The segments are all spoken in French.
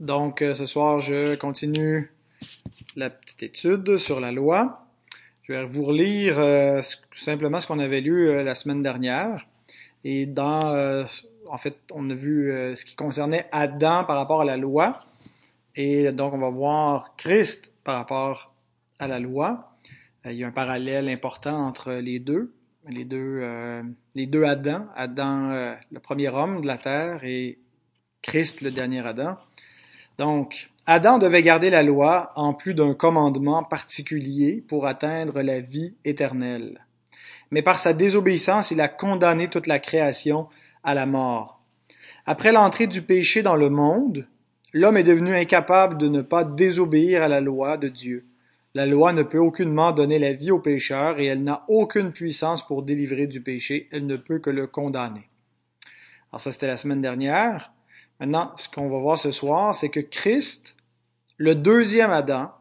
Donc, euh, ce soir, je continue la petite étude sur la loi. Je vais vous relire euh, simplement ce qu'on avait lu euh, la semaine dernière. Et dans, en fait, on a vu ce qui concernait Adam par rapport à la loi. Et donc, on va voir Christ par rapport à la loi. il y a un parallèle important entre les deux. Les deux, les deux Adam, Adam, le premier homme de la terre, et Christ, le dernier Adam. Donc, Adam devait garder la loi en plus d'un commandement particulier pour atteindre la vie éternelle. Mais par sa désobéissance, il a condamné toute la création à la mort. Après l'entrée du péché dans le monde, l'homme est devenu incapable de ne pas désobéir à la loi de Dieu. La loi ne peut aucunement donner la vie au pécheur et elle n'a aucune puissance pour délivrer du péché, elle ne peut que le condamner. Alors ça, c'était la semaine dernière. Maintenant, ce qu'on va voir ce soir, c'est que Christ, le deuxième Adam,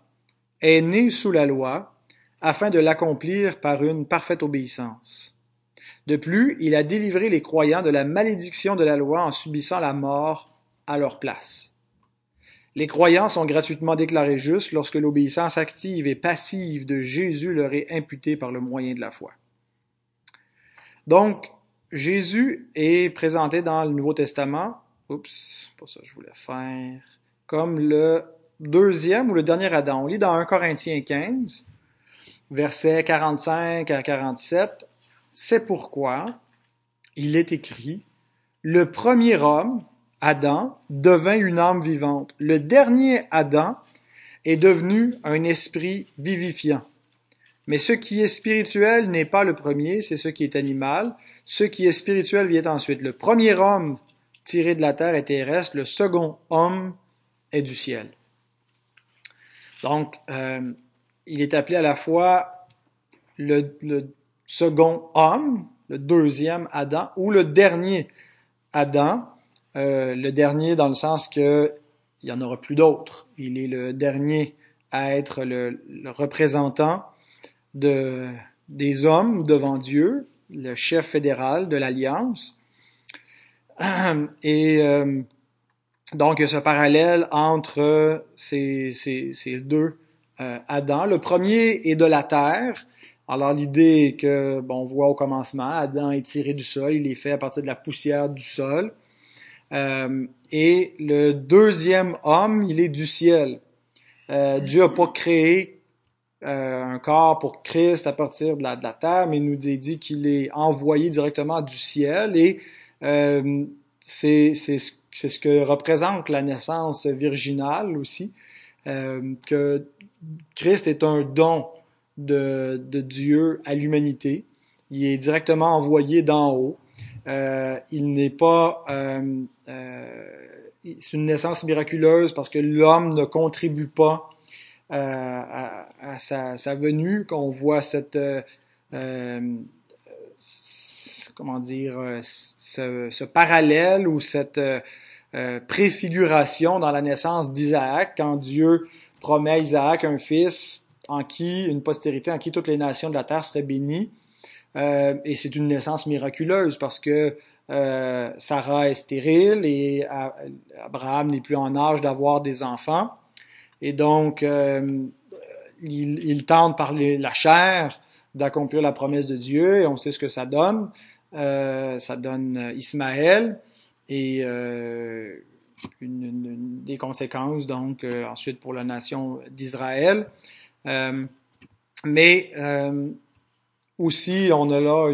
est né sous la loi afin de l'accomplir par une parfaite obéissance. De plus, il a délivré les croyants de la malédiction de la loi en subissant la mort à leur place. Les croyants sont gratuitement déclarés justes lorsque l'obéissance active et passive de Jésus leur est imputée par le moyen de la foi. Donc, Jésus est présenté dans le Nouveau Testament oups, pas ça je voulais faire, comme le deuxième ou le dernier Adam. On lit dans 1 Corinthiens 15, versets 45 à 47, c'est pourquoi il est écrit, le premier homme, Adam, devint une âme vivante. Le dernier Adam est devenu un esprit vivifiant. Mais ce qui est spirituel n'est pas le premier, c'est ce qui est animal. Ce qui est spirituel vient ensuite. Le premier homme tiré de la terre et terrestre, le second homme est du ciel. Donc, euh, il est appelé à la fois le, second homme, le deuxième Adam, ou le dernier Adam, euh, le dernier dans le sens que il y en aura plus d'autres. Il est le dernier à être le, représentant de, des hommes devant Dieu, le chef fédéral de l'Alliance. Et euh, donc, il y a ce parallèle entre ces, ces, deux euh, Adam. Le premier est de la terre. Alors, l'idée est que, bon, on voit au commencement, Adam est tiré du sol, il est fait à partir de la poussière du sol. Euh, et le deuxième homme, il est du ciel. Euh, Dieu n'a pas créé euh, un corps pour Christ à partir de la, de la terre, mais il nous dit, dit qu'il est envoyé directement du ciel et euh, c'est ce que représente la naissance virginale aussi, euh, que Christ est un don de, de Dieu à l'humanité. Il est directement envoyé d'en haut. Euh, il n'est pas... Euh, euh c'est une naissance miraculeuse parce que l'homme ne contribue pas euh, à, à, sa, sa venue, qu'on voit cette euh, comment dire, euh, ce, ce parallèle ou cette euh, euh, préfiguration dans la naissance d'Isaac, quand Dieu promet à Isaac un fils en qui, une postérité en qui toutes les nations de la terre seraient bénies. Euh, et c'est une naissance miraculeuse parce que euh, Sarah est stérile et Abraham n'est plus en âge d'avoir des enfants. Et donc, euh, il, il, tente par la chair d'accomplir la promesse de Dieu et on sait ce que ça donne. Euh, ça donne euh, Ismaël et euh, des conséquences donc ensuite pour la nation d'Israël. mais aussi, on a là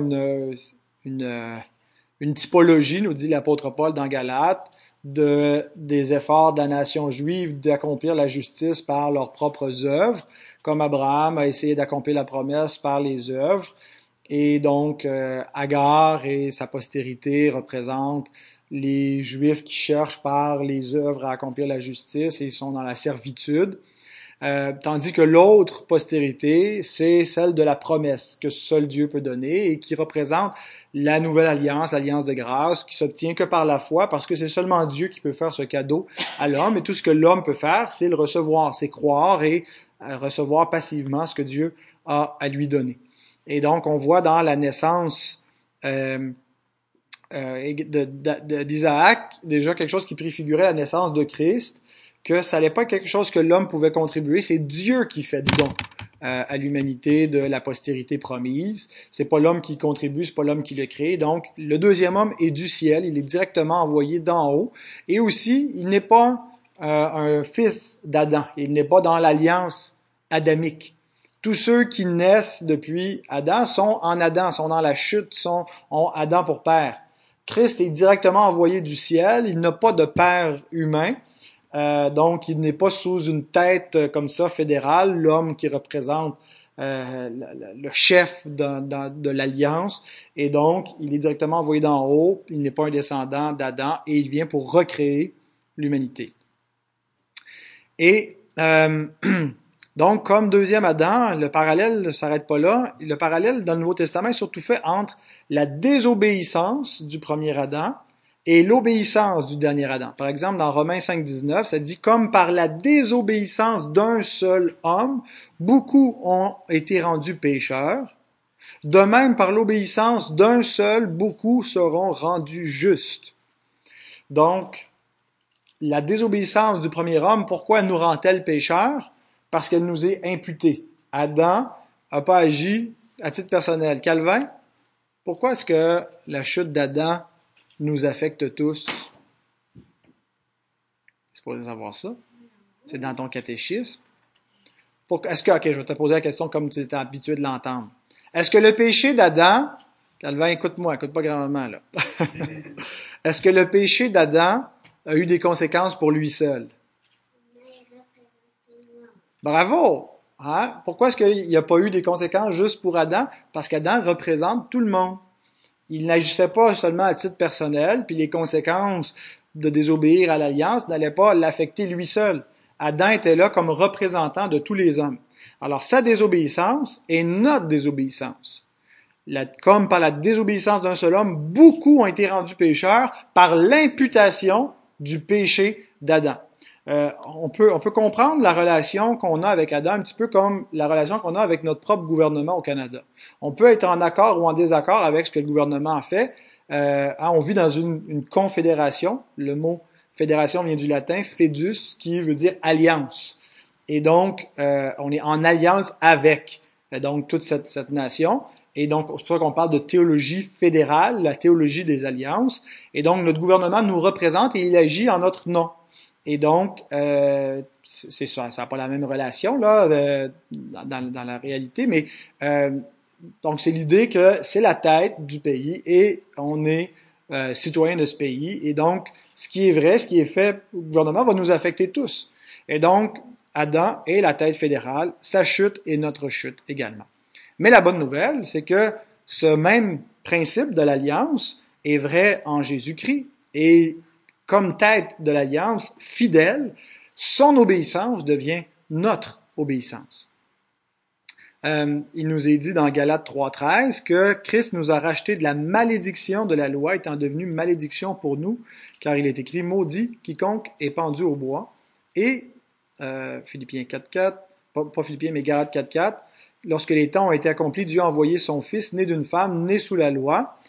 une, typologie, nous dit l'apôtre Paul dans Galate, de, des efforts de la nation juive d'accomplir la justice par leurs propres œuvres, comme Abraham a essayé d'accomplir la promesse par les œuvres. Et donc, euh, Agar et sa postérité représentent les Juifs qui cherchent par les œuvres à accomplir la justice et ils sont dans la servitude. Euh, tandis que l'autre postérité, c'est celle de la promesse que seul Dieu peut donner et qui représente la nouvelle alliance, l'alliance de grâce, qui s'obtient que par la foi, parce que c'est seulement Dieu qui peut faire ce cadeau à l'homme, et tout ce que l'homme peut faire, c'est le recevoir, c'est croire et euh, recevoir passivement ce que Dieu a à lui donner. Et donc, on voit dans la naissance euh, euh, d'Isaac déjà quelque chose qui préfigurait la naissance de Christ, que ça n'allait pas quelque chose que l'homme pouvait contribuer, c'est Dieu qui fait don euh, à l'humanité de la postérité promise. C'est pas l'homme qui contribue, c'est pas l'homme qui le crée. Donc, le deuxième homme est du ciel, il est directement envoyé d'en haut. Et aussi, il n'est pas un fils d'Adam, il n'est pas dans l'alliance adamique. Tous ceux qui naissent depuis Adam sont en Adam, sont dans la chute, sont ont Adam pour père. Christ est directement envoyé du ciel, il n'a pas de père humain. Euh, donc, il n'est pas sous une tête euh, comme ça fédérale, l'homme qui représente euh, le, chef de, l'alliance. Et donc, il est directement envoyé d'en haut. Il n'est pas un descendant d'Adam et il vient pour recréer l'humanité. Et donc, comme deuxième Adam, le parallèle ne s'arrête pas là. Le parallèle dans le Nouveau Testament est surtout fait entre la désobéissance du premier Adam et l'obéissance du dernier Adam. Par exemple, dans Romains 5, 19, ça dit comme par la désobéissance d'un seul homme, beaucoup ont été rendus pécheurs. De même, par l'obéissance d'un seul, beaucoup seront rendus justes. Donc, la désobéissance du premier homme, pourquoi nous rend-elle pécheurs? Parce qu'elle nous est imputée. Adam n'a pas agi à titre personnel. Calvin, pourquoi est-ce que la chute d'Adam nous affecte tous? C'est pour savoir ça. C'est dans ton catéchisme. Est-ce que, ok, je vais te poser la question comme tu étais habitué de l'entendre. Est-ce que le péché d'Adam, Calvin, écoute-moi, écoute pas grandement, là. Est-ce que le péché d'Adam a eu des conséquences pour lui seul? Bravo! Hein? Pourquoi est-ce qu'il n'y a pas eu des conséquences juste pour Adam? Parce qu'Adam représente tout le monde il n'agissait pas seulement à titre personnel, puis les conséquences de désobéir à l'alliance n'allaient pas l'affecter lui seul. Adam était là comme représentant de tous les hommes. Alors sa désobéissance est notre désobéissance. comme par la désobéissance d'un seul homme, beaucoup ont été rendus pécheurs par l'imputation du péché d'Adam. Euh, on, peut, on peut comprendre la relation qu'on a avec Adam un petit peu comme la relation qu'on a avec notre propre gouvernement au Canada. On peut être en accord ou en désaccord avec ce que le gouvernement a fait. Euh, hein, on vit dans une, une, confédération. Le mot fédération vient du latin fedus, qui veut dire alliance. Et donc, euh, on est en alliance avec donc toute cette, cette nation. Et donc, c'est pour ça qu'on parle de théologie fédérale, la théologie des alliances. Et donc, notre gouvernement nous représente et il agit en notre nom. Et donc, euh, c'est ça, ça n'a pas la même relation là euh, dans, dans, la réalité, mais euh, donc c'est l'idée que c'est la tête du pays et on est euh, citoyen de ce pays. Et donc, ce qui est vrai, ce qui est fait au gouvernement va nous affecter tous. Et donc, Adam est la tête fédérale, sa chute est notre chute également. Mais la bonne nouvelle, c'est que ce même principe de l'alliance est vrai en Jésus-Christ et comme tête de l'alliance fidèle, son obéissance devient notre obéissance. Euh, il nous est dit dans Galates 3.13 que Christ nous a racheté de la malédiction de la loi étant devenu malédiction pour nous, car il est écrit maudit quiconque est pendu au bois. Et euh, Philippiens 4.4, pas, pas Philippiens mais Galates 4.4, lorsque les temps ont été accomplis, Dieu a envoyé son Fils, né d'une femme, né sous la loi.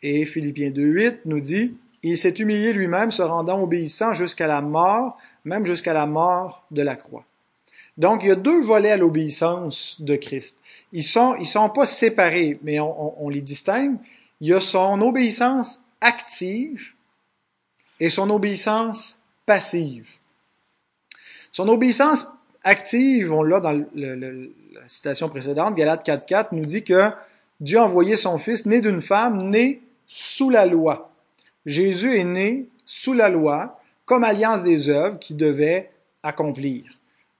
Et Philippiens 2.8 nous dit, il s'est humilié lui-même, se rendant obéissant jusqu'à la mort, même jusqu'à la mort de la croix. Donc, il y a deux volets à l'obéissance de Christ. Ils sont, ils sont pas séparés, mais on, les distingue. Il y a son obéissance active et son obéissance passive. Son obéissance active, on l'a dans la citation précédente, Galates 4.4, nous dit que Dieu a envoyé son Fils, né d'une femme, né sous la loi. Jésus est né sous la loi, comme alliance des œuvres qu'il devait accomplir.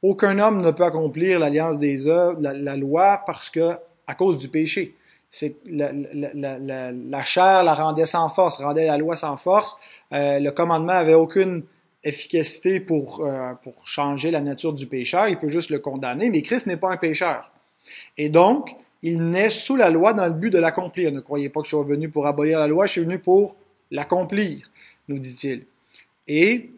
Aucun homme ne peut accomplir l'alliance des œuvres, la, loi, parce que, à cause du péché. C'est la, chair la rendait sans force, rendait la loi sans force. Euh, le commandement avait aucune efficacité pour, euh, pour changer la nature du pécheur. Il peut juste le condamner, mais Christ n'est pas un pécheur. Et donc, il naît sous la loi dans le but de l'accomplir. Ne croyez pas que je suis venu pour abolir la loi, je suis venu pour l'accomplir, nous dit-il. Et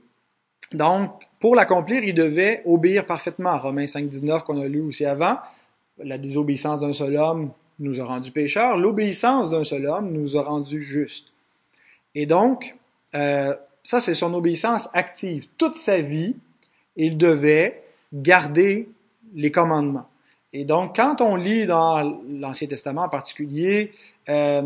donc, pour l'accomplir, il devait obéir parfaitement. Romains 5, 19 qu'on a lu aussi avant, la désobéissance d'un seul homme nous a rendu pécheurs, l'obéissance d'un seul homme nous a rendu justes. Et donc, euh, ça c'est son obéissance active. Toute sa vie, il devait garder les commandements. Et donc, quand on lit dans l'Ancien Testament en particulier, euh,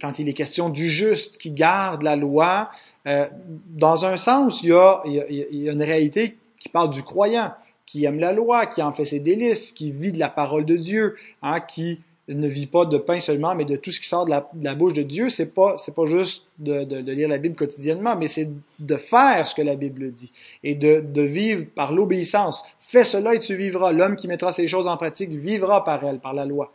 quand il est question du juste qui garde la loi, euh, dans un sens, il y, a, il, y a, une réalité qui parle du croyant, qui aime la loi, qui en fait ses délices, qui vit de la parole de Dieu, hein, qui ne vit pas de pain seulement, mais de tout ce qui sort de la, bouche de Dieu. C'est pas, c'est pas juste de, de, de, lire la Bible quotidiennement, mais c'est de faire ce que la Bible dit et de, de vivre par l'obéissance. Fais cela et tu vivras. L'homme qui mettra ces choses en pratique vivra par elle, par la loi.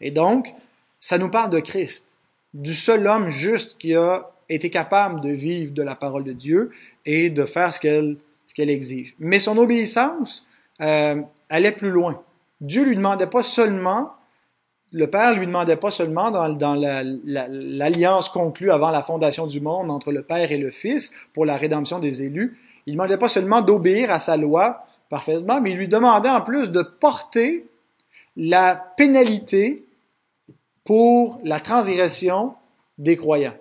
Et donc, ça nous parle de Christ, du seul homme juste qui a été capable de vivre de la parole de Dieu et de faire ce qu'elle, qu'elle exige. Mais son obéissance euh, allait plus loin. Dieu lui demandait pas seulement le Père lui demandait pas seulement dans, dans l'alliance conclue avant la fondation du monde entre le Père et le Fils pour la rédemption des élus, il ne demandait pas seulement d'obéir à sa loi parfaitement, mais il lui demandait en plus de porter la pénalité pour la transgression des croyants,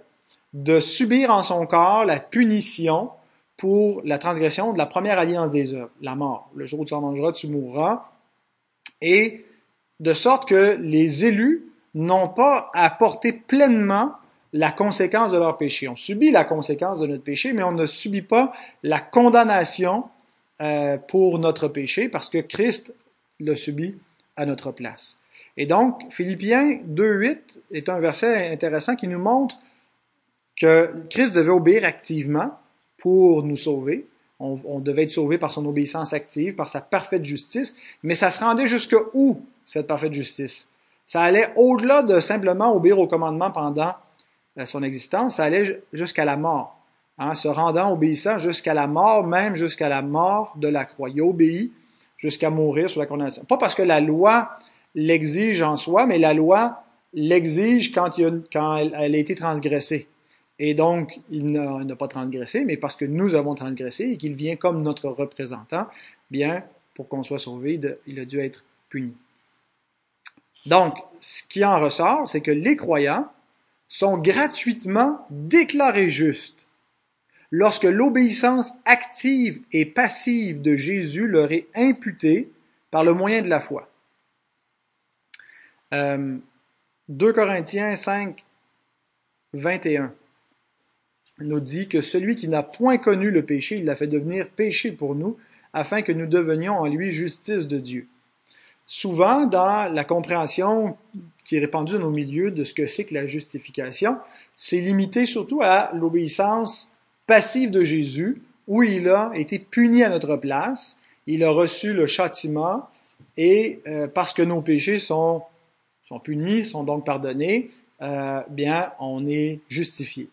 de subir en son corps la punition pour la transgression de la première alliance des œuvres, la mort. Le jour où tu en mangeras, tu mourras. Et de sorte que les élus n'ont pas à porter pleinement la conséquence de leur péché. On subit la conséquence de notre péché, mais on ne subit pas la condamnation euh, pour notre péché parce que Christ le subit à notre place. Et donc, Philippiens 2.8 est un verset intéressant qui nous montre que Christ devait obéir activement pour nous sauver. On, devait être sauvé par son obéissance active, par sa parfaite justice, mais ça se rendait jusque où cette parfaite justice? Ça allait au-delà de simplement obéir au commandement pendant euh, son existence, ça allait jusqu'à la mort, hein, se rendant obéissant jusqu'à la mort, même jusqu'à la mort de la croix. Il obéit jusqu'à mourir sur la condamnation. Pas parce que la loi l'exige en soi, mais la loi l'exige quand, quand elle, a été transgressée. Et donc, il n'a pas transgressé, mais parce que nous avons transgressé et qu'il vient comme notre représentant, bien, pour qu'on soit sauvé, il a dû être puni. Donc, ce qui en ressort, c'est que les croyants sont gratuitement déclarés justes lorsque l'obéissance active et passive de Jésus leur est imputée par le moyen de la foi. 2 euh, Corinthiens 5, 21 nous dit que celui qui n'a point connu le péché, il l'a fait devenir péché pour nous, afin que nous devenions en lui justice de Dieu. Souvent dans la compréhension qui est répandue dans nos milieux de ce que c'est que la justification, c'est limité surtout à l'obéissance passive de Jésus, où il a été puni à notre place, il a reçu le châtiment, et euh, parce que nos péchés sont, sont punis, sont donc pardonnés, euh, bien, on est justifié.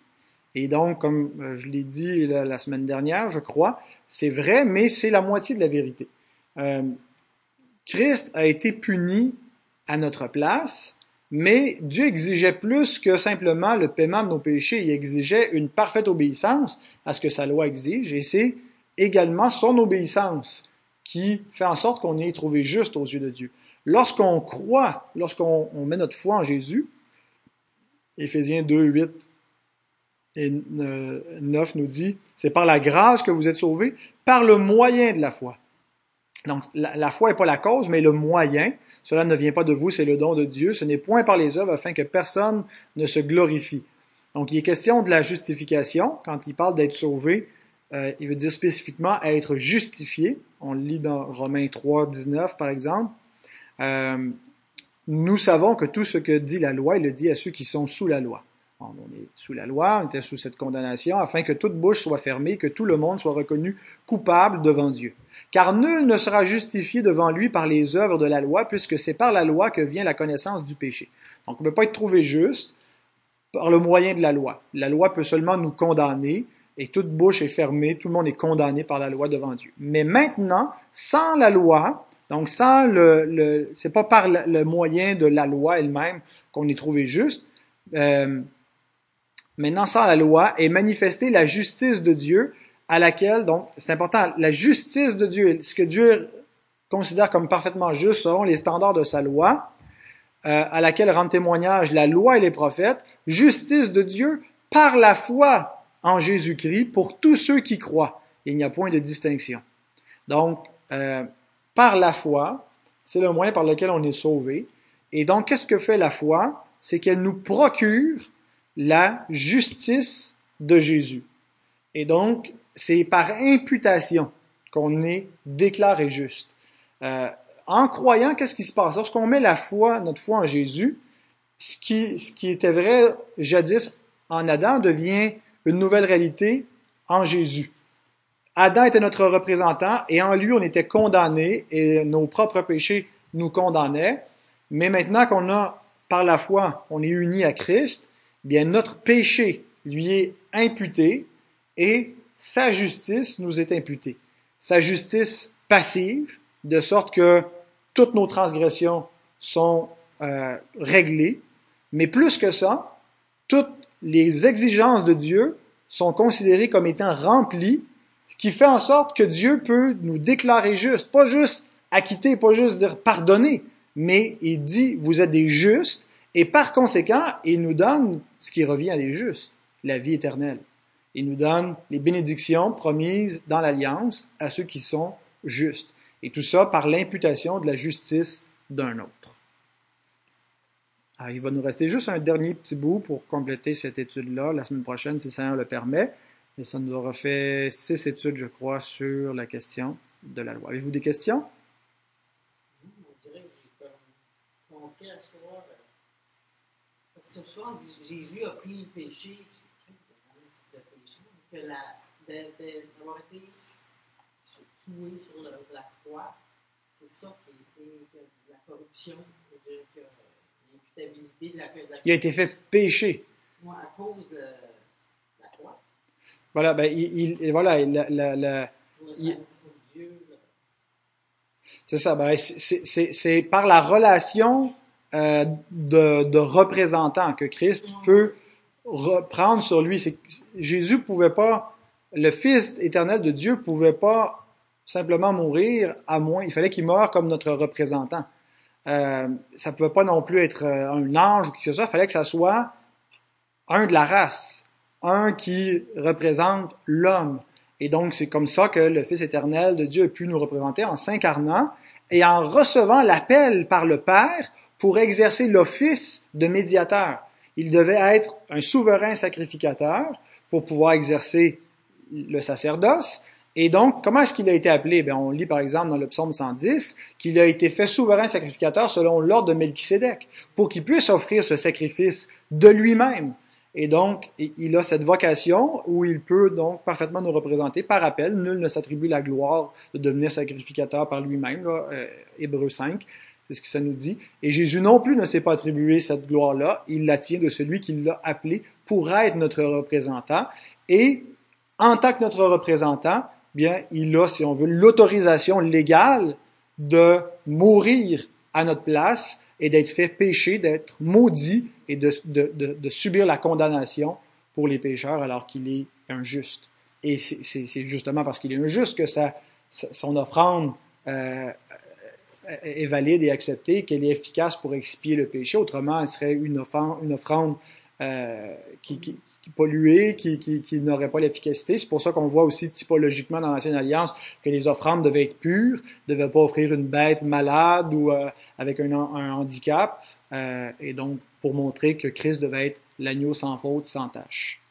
Et donc, comme euh, je l'ai dit la, semaine dernière, je crois, c'est vrai, mais c'est la moitié de la vérité. Euh, Christ a été puni à notre place, mais Dieu exigeait plus que simplement le paiement de nos péchés. Il exigeait une parfaite obéissance à ce que sa loi exige, et c'est également son obéissance qui fait en sorte qu'on est trouvé juste aux yeux de Dieu. Lorsqu'on croit, lorsqu'on met notre foi en Jésus, Éphésiens 2, 8 et 9 nous dit, c'est par la grâce que vous êtes sauvés, par le moyen de la foi. Donc, la, foi n'est pas la cause, mais le moyen. Cela ne vient pas de vous, c'est le don de Dieu. Ce n'est point par les œuvres afin que personne ne se glorifie. Donc, il est question de la justification. Quand il parle d'être sauvé, euh, il veut dire spécifiquement être justifié. On le lit dans Romains 3, 19, par exemple. Euh, nous savons que tout ce que dit la loi, il le dit à ceux qui sont sous la loi. On est sous la loi, on était sous cette condamnation, afin que toute bouche soit fermée, que tout le monde soit reconnu coupable devant Dieu. Car nul ne sera justifié devant lui par les œuvres de la loi, puisque c'est par la loi que vient la connaissance du péché. Donc on ne peut pas être trouvé juste par le moyen de la loi. La loi peut seulement nous condamner, et toute bouche est fermée, tout le monde est condamné par la loi devant Dieu. Mais maintenant, sans la loi, donc sans le, c'est pas par le moyen de la loi elle-même qu'on est trouvé juste. Euh, maintenant, sans la loi, est manifestée la justice de Dieu à laquelle, donc, c'est important, la justice de Dieu, ce que Dieu considère comme parfaitement juste selon les standards de sa loi, euh, à laquelle rendent témoignage la loi et les prophètes, justice de Dieu par la foi en Jésus-Christ pour tous ceux qui croient. Il n'y a point de distinction. Donc, euh, par la foi, c'est le moyen par lequel on est sauvé. Et donc, qu'est-ce que fait la foi? C'est qu'elle nous procure la justice de Jésus. Et donc, c'est par imputation qu'on est déclaré juste. Euh, en croyant, qu'est-ce qui se passe? Lorsqu'on met la foi, notre foi en Jésus, ce qui, ce qui était vrai jadis en Adam devient une nouvelle réalité en Jésus. Adam était notre représentant et en lui on était condamné et nos propres péchés nous condamnaient. Mais maintenant qu'on a, par la foi, on est uni à Christ, bien notre péché lui est imputé et sa justice nous est imputée. Sa justice passive, de sorte que toutes nos transgressions sont euh, réglées, mais plus que ça, toutes les exigences de Dieu sont considérées comme étant remplies, ce qui fait en sorte que Dieu peut nous déclarer juste, pas juste acquitter, pas juste dire pardonner, mais il dit vous êtes des justes et par conséquent, il nous donne ce qui revient à des justes, la vie éternelle. Il nous donne les bénédictions promises dans l'alliance à ceux qui sont justes. Et tout ça par l'imputation de la justice d'un autre. Alors, il va nous rester juste un dernier petit bout pour compléter cette étude-là la semaine prochaine, si ça le permet. Et ça nous aura fait six études, je crois, sur la question de la loi. Avez-vous des questions? On dirait que j'ai compris à soir. Ce soir, Jésus a pris le péché, péché, que d'avoir été tué sur la croix, c'est ça qui a été la corruption, dire que l'imputabilité de la, de la Il a été fait péché. Moi, à cause de la. Voilà, ben, il, il voilà, la, la, la il, c'est ça, ben, c'est par la relation euh, de, de représentant que Christ peut reprendre sur lui. Jésus pouvait pas, le Fils éternel de Dieu pouvait pas simplement mourir à moins, il fallait qu'il meure comme notre représentant. Euh, ça pouvait pas non plus être euh, un ange ou quelque chose, il fallait que ça soit un de la race, un qui représente l'homme. Et donc, c'est comme ça que le Fils éternel de Dieu a pu nous représenter en s'incarnant et en recevant l'appel par le Père pour exercer l'office de médiateur. Il devait être un souverain sacrificateur pour pouvoir exercer le sacerdoce, et donc, comment est-ce qu'il a été appelé? Bien, on lit par exemple dans le psaume 110 qu'il a été fait souverain sacrificateur selon l'ordre de Melchisédek, pour qu'il puisse offrir ce sacrifice de lui-même. Et donc, il a cette vocation où il peut donc parfaitement nous représenter. Par appel, nul ne s'attribue la gloire de devenir sacrificateur par lui-même, euh, Hébreu 5, c'est ce que ça nous dit. Et Jésus non plus ne s'est pas attribué cette gloire-là, il la tient de celui qui l'a appelé pour être notre représentant. Et en tant que notre représentant, bien, il a, si on veut, l'autorisation légale de mourir à notre place et d'être fait pécher, d'être maudit et de, subir la condamnation pour les pécheurs alors qu'il est injuste. Et c'est justement parce qu'il est injuste que sa, son offrande euh, est valide et acceptée, qu'elle est efficace pour expier le péché. Autrement, elle serait une offrande, une offrande euh, qui, qui, qui qui, n'aurait pas l'efficacité. C'est pour ça qu'on voit aussi typologiquement dans l'Ancienne Alliance que les offrandes devaient être pures, ne devaient pas offrir une bête malade ou euh, avec un, un handicap, et donc pour montrer que Christ devait être l'agneau sans faute, sans tâche.